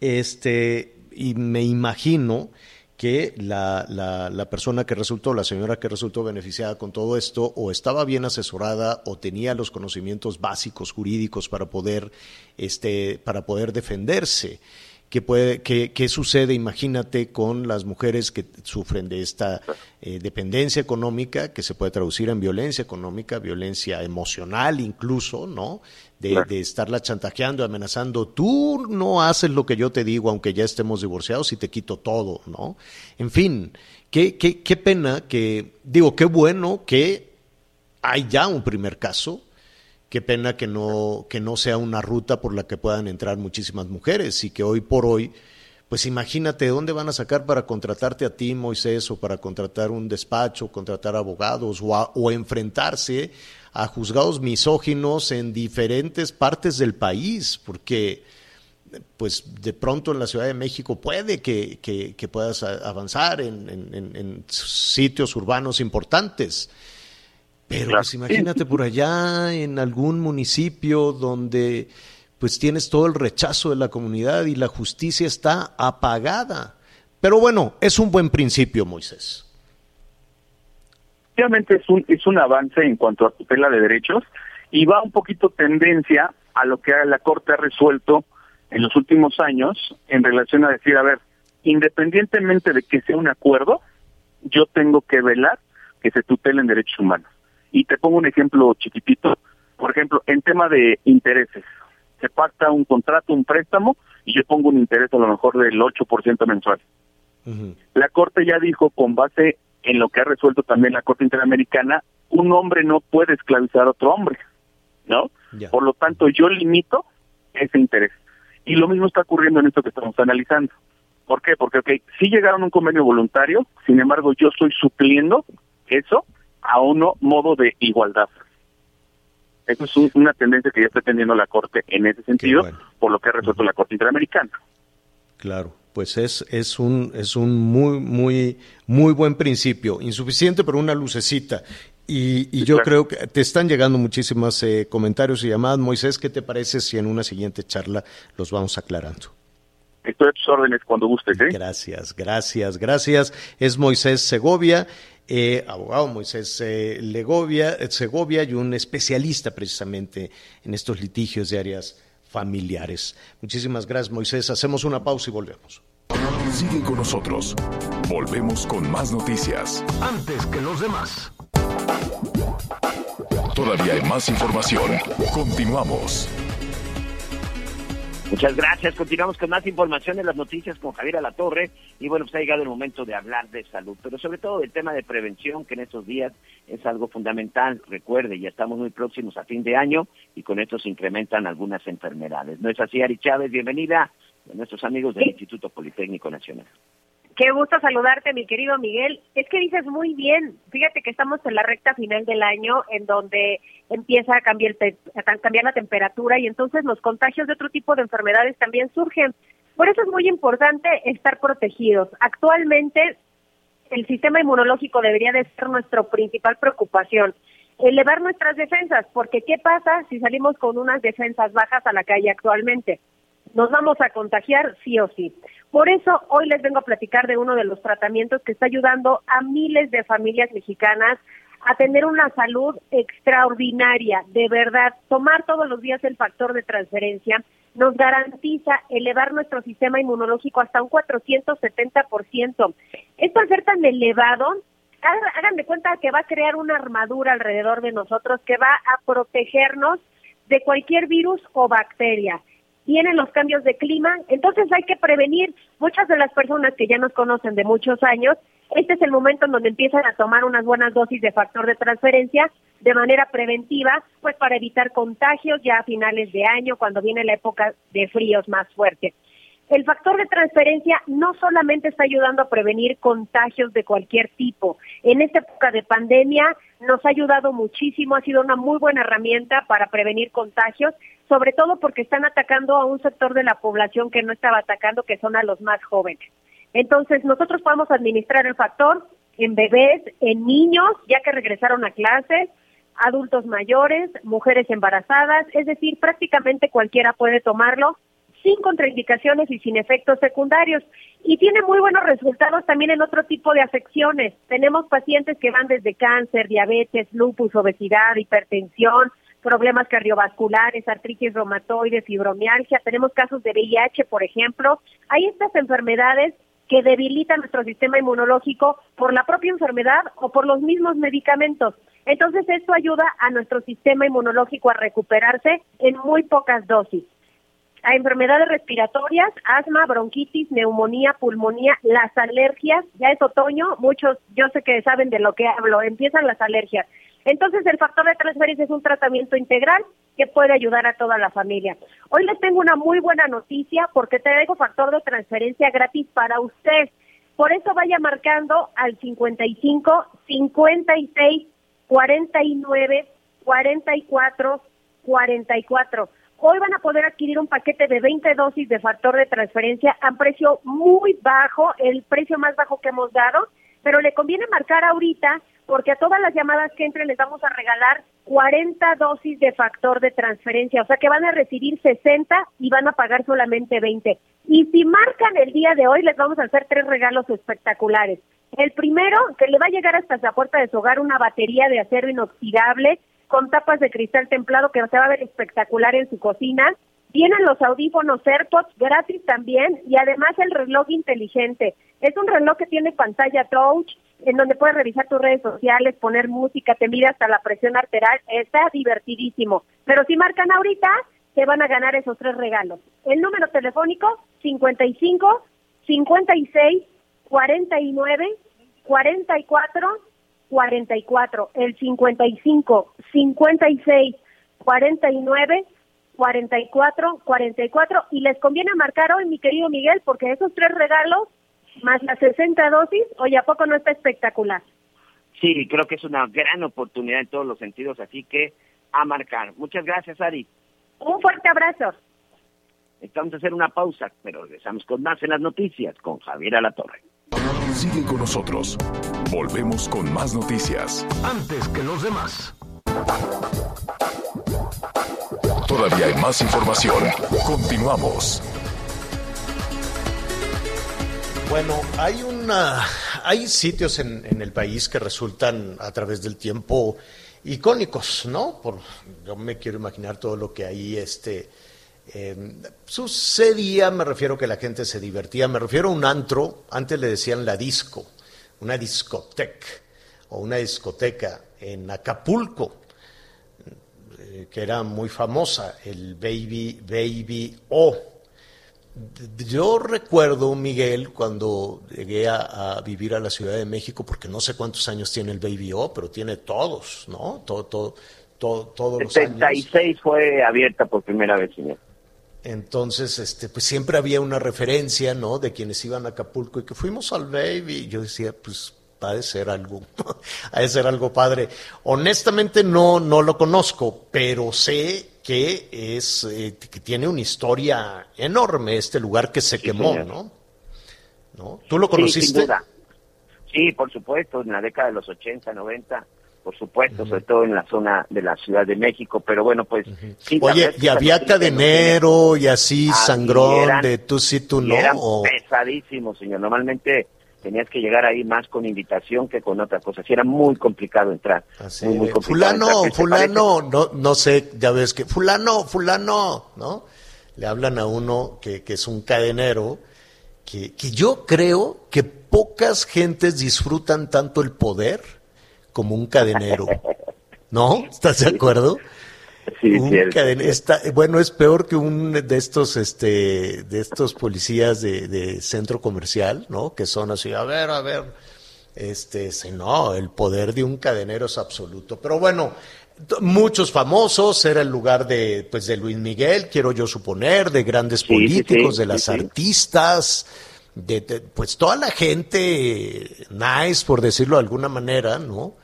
Este, y me imagino que la, la, persona que resultó, la señora que resultó beneficiada con todo esto, o estaba bien asesorada o tenía los conocimientos básicos jurídicos para poder, este, para poder defenderse. ¿Qué, puede, qué, qué sucede, imagínate, con las mujeres que sufren de esta eh, dependencia económica, que se puede traducir en violencia económica, violencia emocional incluso, ¿no? De, Claro. de estarla chantajeando, amenazando, tú no haces lo que yo te digo, aunque ya estemos divorciados y te quito todo, ¿no? En fin, qué, qué, qué pena que, digo, qué bueno que hay ya un primer caso, Qué pena que no, que no sea una ruta por la que puedan entrar muchísimas mujeres y que hoy por hoy, pues imagínate dónde van a sacar para contratarte a ti, Moisés, o para contratar un despacho, contratar abogados o, a- o enfrentarse a juzgados misóginos en diferentes partes del país, porque pues de pronto en la Ciudad de México puede que, que- que puedas avanzar en, en- en- en sitios urbanos importantes. Pero pues imagínate por allá en algún municipio donde pues tienes todo el rechazo de la comunidad y la justicia está apagada. Pero bueno, es un buen principio, Moisés. Efectivamente es un, es un avance en cuanto a tutela de derechos y va un poquito tendencia a lo que la Corte ha resuelto en los últimos años en relación a decir, a ver, independientemente de que sea un acuerdo, yo tengo que velar que se tutelen derechos humanos. Y te pongo un ejemplo chiquitito, por ejemplo, en tema de intereses, se pacta un contrato, un préstamo, y yo pongo un interés a lo mejor del 8% mensual. La Corte ya dijo, con base en lo que ha resuelto también la Corte Interamericana, un hombre no puede esclavizar a otro hombre, ¿no? Por lo tanto, yo limito ese interés. Y lo mismo está ocurriendo en esto que estamos analizando. ¿Por qué? Porque, ok, sí llegaron a un convenio voluntario, sin embargo, yo estoy supliendo eso a uno modo de igualdad. Eso es un- una tendencia que ya está teniendo la Corte en ese sentido, por lo que ha resuelto la Corte Interamericana. Claro, pues es, es un, es un muy, muy, muy buen principio. Insuficiente, pero una lucecita. Y, y yo creo que te están llegando muchísimos eh, comentarios y llamadas. Moisés, ¿qué te parece si en una siguiente charla los vamos aclarando? Estoy a tus órdenes cuando gustes, ¿eh? Gracias, gracias, gracias. Es Moisés Segovia, eh, abogado Moisés eh, Legovia, eh, Segovia y un especialista precisamente en estos litigios de áreas familiares. Muchísimas gracias, Moisés. Hacemos una pausa y volvemos. Sigue con nosotros. Volvemos con más noticias. Antes que los demás. Todavía hay más información. Continuamos. Muchas gracias. Continuamos con más información en las noticias con Javier Alatorre. Y bueno, pues ha llegado el momento de hablar de salud, pero sobre todo del tema de prevención, que en estos días es algo fundamental. Recuerde, ya estamos muy próximos a fin de año y con esto se incrementan algunas enfermedades. ¿No es así, Ari Chávez? Bienvenida a nuestros amigos del Instituto Politécnico Nacional. Qué gusto saludarte, mi querido Miguel. Es que dices muy bien. Fíjate que estamos en la recta final del año en donde empieza a cambiar, a cambiar la temperatura y entonces los contagios de otro tipo de enfermedades también surgen. Por eso es muy importante estar protegidos. Actualmente el sistema inmunológico debería de ser nuestra principal preocupación. Elevar nuestras defensas, porque ¿qué pasa si salimos con unas defensas bajas a la calle actualmente? Nos vamos a contagiar sí o sí. Por eso hoy les vengo a platicar de uno de los tratamientos que está ayudando a miles de familias mexicanas a tener una salud extraordinaria, de verdad. Tomar todos los días el factor de transferencia nos garantiza elevar nuestro sistema inmunológico hasta un 470%. Esto al ser tan elevado, hagan de cuenta que va a crear una armadura alrededor de nosotros que va a protegernos de cualquier virus o bacteria. Vienen los cambios de clima, entonces hay que prevenir. Muchas de las personas que ya nos conocen de muchos años, este es el momento en donde empiezan a tomar unas buenas dosis de factor de transferencia de manera preventiva, pues para evitar contagios ya a finales de año, cuando viene la época de fríos más fuerte. El factor de transferencia no solamente está ayudando a prevenir contagios de cualquier tipo. En esta época de pandemia nos ha ayudado muchísimo, ha sido una muy buena herramienta para prevenir contagios, sobre todo porque están atacando a un sector de la población que no estaba atacando, que son a los más jóvenes. Entonces, nosotros podemos administrar el factor en bebés, en niños, ya que regresaron a clases, adultos mayores, mujeres embarazadas, es decir, prácticamente cualquiera puede tomarlo sin contraindicaciones y sin efectos secundarios. Y tiene muy buenos resultados también en otro tipo de afecciones. Tenemos pacientes que van desde cáncer, diabetes, lupus, obesidad, hipertensión, problemas cardiovasculares, artritis reumatoide, fibromialgia. Tenemos casos de VIH, por ejemplo. Hay estas enfermedades que debilitan nuestro sistema inmunológico por la propia enfermedad o por los mismos medicamentos. Entonces, esto ayuda a nuestro sistema inmunológico a recuperarse en muy pocas dosis a enfermedades respiratorias, asma, bronquitis, neumonía, pulmonía, las alergias, ya es otoño, muchos yo sé que saben de lo que hablo, empiezan las alergias. Entonces el factor de transferencia es un tratamiento integral que puede ayudar a toda la familia. Hoy les tengo una muy buena noticia porque traigo factor de transferencia gratis para usted. Por eso vaya marcando al 55 56 49 44 44. Hoy van a poder adquirir un paquete de 20 dosis de factor de transferencia a un precio muy bajo, el precio más bajo que hemos dado, pero le conviene marcar ahorita porque a todas las llamadas que entren les vamos a regalar 40 dosis de factor de transferencia, o sea que van a recibir 60 y van a pagar solamente 20. Y si marcan el día de hoy les vamos a hacer tres regalos espectaculares. El primero, que le va a llegar hasta la puerta de su hogar una batería de acero inoxidable con tapas de cristal templado que se va a ver espectacular en su cocina. Vienen los audífonos AirPods gratis también y además el reloj inteligente. Es un reloj que tiene pantalla touch en donde puedes revisar tus redes sociales, poner música, te mide hasta la presión arterial. Está divertidísimo. Pero si marcan ahorita, se van a ganar esos tres regalos. El número telefónico 55 56 49 44 44, el 55 56 49 44 44 y les conviene marcar hoy, mi querido Miguel, porque esos tres regalos más las 60 dosis, oye, ¿a poco no está espectacular? Sí, creo que es una gran oportunidad en todos los sentidos, así que a marcar. Muchas gracias, Ari. Un fuerte abrazo. Vamos a hacer una pausa, pero regresamos con más en las noticias con Javier Alatorre. Sigue con nosotros. Volvemos con más noticias. Antes que los demás. Todavía hay más información. Continuamos. Bueno, hay una, hay sitios en, en, el país que resultan a través del tiempo icónicos, ¿no? Por, yo me quiero imaginar todo lo que ahí este, eh, sucedía, me refiero que la gente se divertía, me refiero a un antro, antes le decían la disco, una discoteca o una discoteca en Acapulco, eh, que era muy famosa, el Baby Baby O. Yo recuerdo, Miguel, cuando llegué a, vivir a la Ciudad de México, porque no sé cuántos años tiene el Baby O, pero tiene todos, ¿no? Todo, todo, todo, todos los 76 años. fue abierta por primera vez, señor. Entonces, este, pues siempre había una referencia, ¿no? De quienes iban a Acapulco y que fuimos al Baby. Yo decía, pues ha de ser algo, [laughs] ha de ser algo padre. Honestamente no, no lo conozco, pero sé que es, eh, que tiene una historia enorme este lugar que se Sí, quemó, señor. ¿no? ¿no? ¿Tú lo Sí, sin conociste? duda. Sí, por supuesto, en la década de los 80, 90, por supuesto, sobre todo en la zona de la Ciudad de México, pero bueno, pues... sí, la Oye, verdad es que y había cadenero y así Ah, sangrón eran- de tú sí, tú no. eran o- pesadísimos, señor. Normalmente tenías que llegar ahí más con invitación que con otra cosa. Sí, era muy complicado entrar. Así muy, muy de, complicado fulano, entrar. ¿Qué te fulano, no, no sé, ya ves que, fulano, fulano, ¿no? Le hablan a uno que, que es un cadenero, que, que yo creo que pocas gentes disfrutan tanto el poder como un cadenero. ¿No? ¿Estás de acuerdo? Sí, un caden- está- bueno, es peor que un de estos, este, de estos policías de, de centro comercial, ¿no? Que son así, a ver, a ver, este, no, el poder de un cadenero es absoluto. Pero bueno, muchos famosos, era el lugar de, pues, de Luis Miguel, quiero yo suponer, de grandes Sí, políticos, sí, de las artistas, de, de, pues toda la gente nice, por decirlo de alguna manera, ¿no?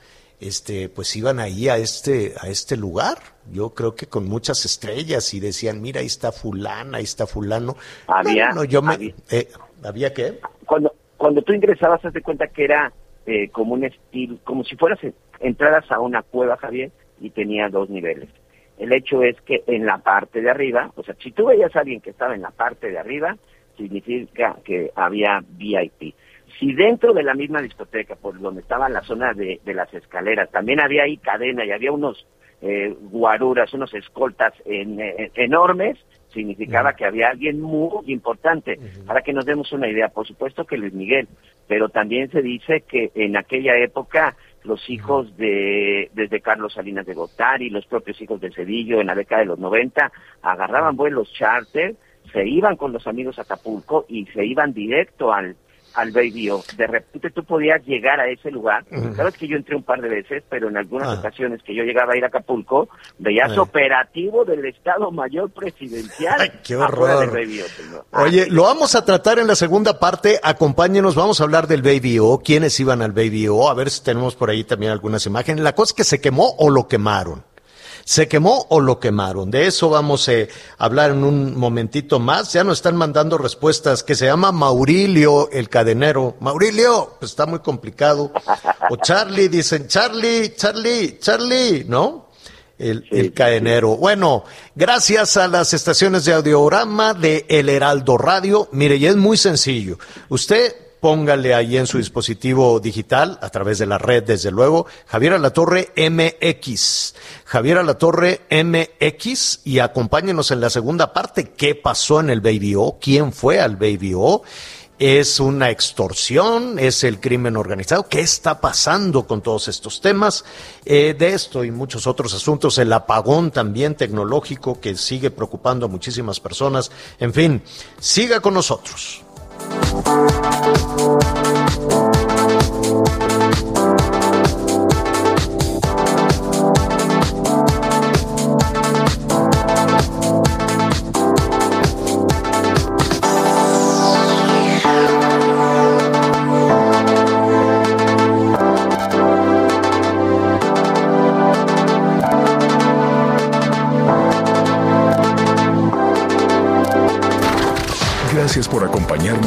Este, pues iban ahí a este, a este lugar. Yo creo que con muchas estrellas y decían, mira, ahí está fulana, ahí está fulano. Había- Bueno, yo me, había- eh, ¿había qué? Cuando, cuando tú ingresabas, haz de cuenta que era eh, como un estilo, como si fueras en- entraras a una cueva, Javier, y tenía dos niveles. El hecho es que en la parte de arriba, o sea, si tú veías a alguien que estaba en la parte de arriba, significa que había VIP. Si dentro de la misma discoteca, por donde estaba la zona de, de las escaleras, también había ahí cadena y había unos eh, guaruras, unos escoltas en- en- enormes, significaba que había alguien muy importante. Para que nos demos una idea, por supuesto que Luis Miguel, pero también se dice que en aquella época los hijos de, desde Carlos Salinas de Gortari, los propios hijos de Cedillo en la década de los 90, agarraban vuelos charter, se iban con los amigos a Acapulco y se iban directo al, al Baby O. De repente tú podías llegar a ese lugar. Sabes que yo entré un par de veces, pero en algunas Ah. ocasiones que yo llegaba a ir a Acapulco, veías operativo del Estado Mayor Presidencial Ay, qué horror. del Baby O, señor. Oye, lo vamos a tratar en la segunda parte. Acompáñenos, vamos a hablar del Baby O, quiénes iban al Baby O, a ver si tenemos por ahí también algunas imágenes. La cosa es que se quemó o lo quemaron. ¿Se quemó o lo quemaron? De eso vamos eh, a hablar en un momentito más. Ya nos están mandando respuestas que se llama Maurilio, el cadenero. Maurilio, pues está muy complicado. O Charlie, dicen Charlie, Charlie, Charlie, ¿no? El, el cadenero. Bueno, gracias a las estaciones de audiorama de El Heraldo Radio. Mire, y es muy sencillo. Usted póngale ahí en su dispositivo digital, a través de la red, desde luego, Javier Alatorre MX. Javier Alatorre MX y acompáñenos en la segunda parte. ¿Qué pasó en el Baby O? ¿Quién fue al Baby O? ¿Es una extorsión? ¿Es el crimen organizado? ¿Qué está pasando con todos estos temas? Eh, de esto y muchos otros asuntos, el apagón también tecnológico que sigue preocupando a muchísimas personas. En fin, siga con nosotros. Thank you.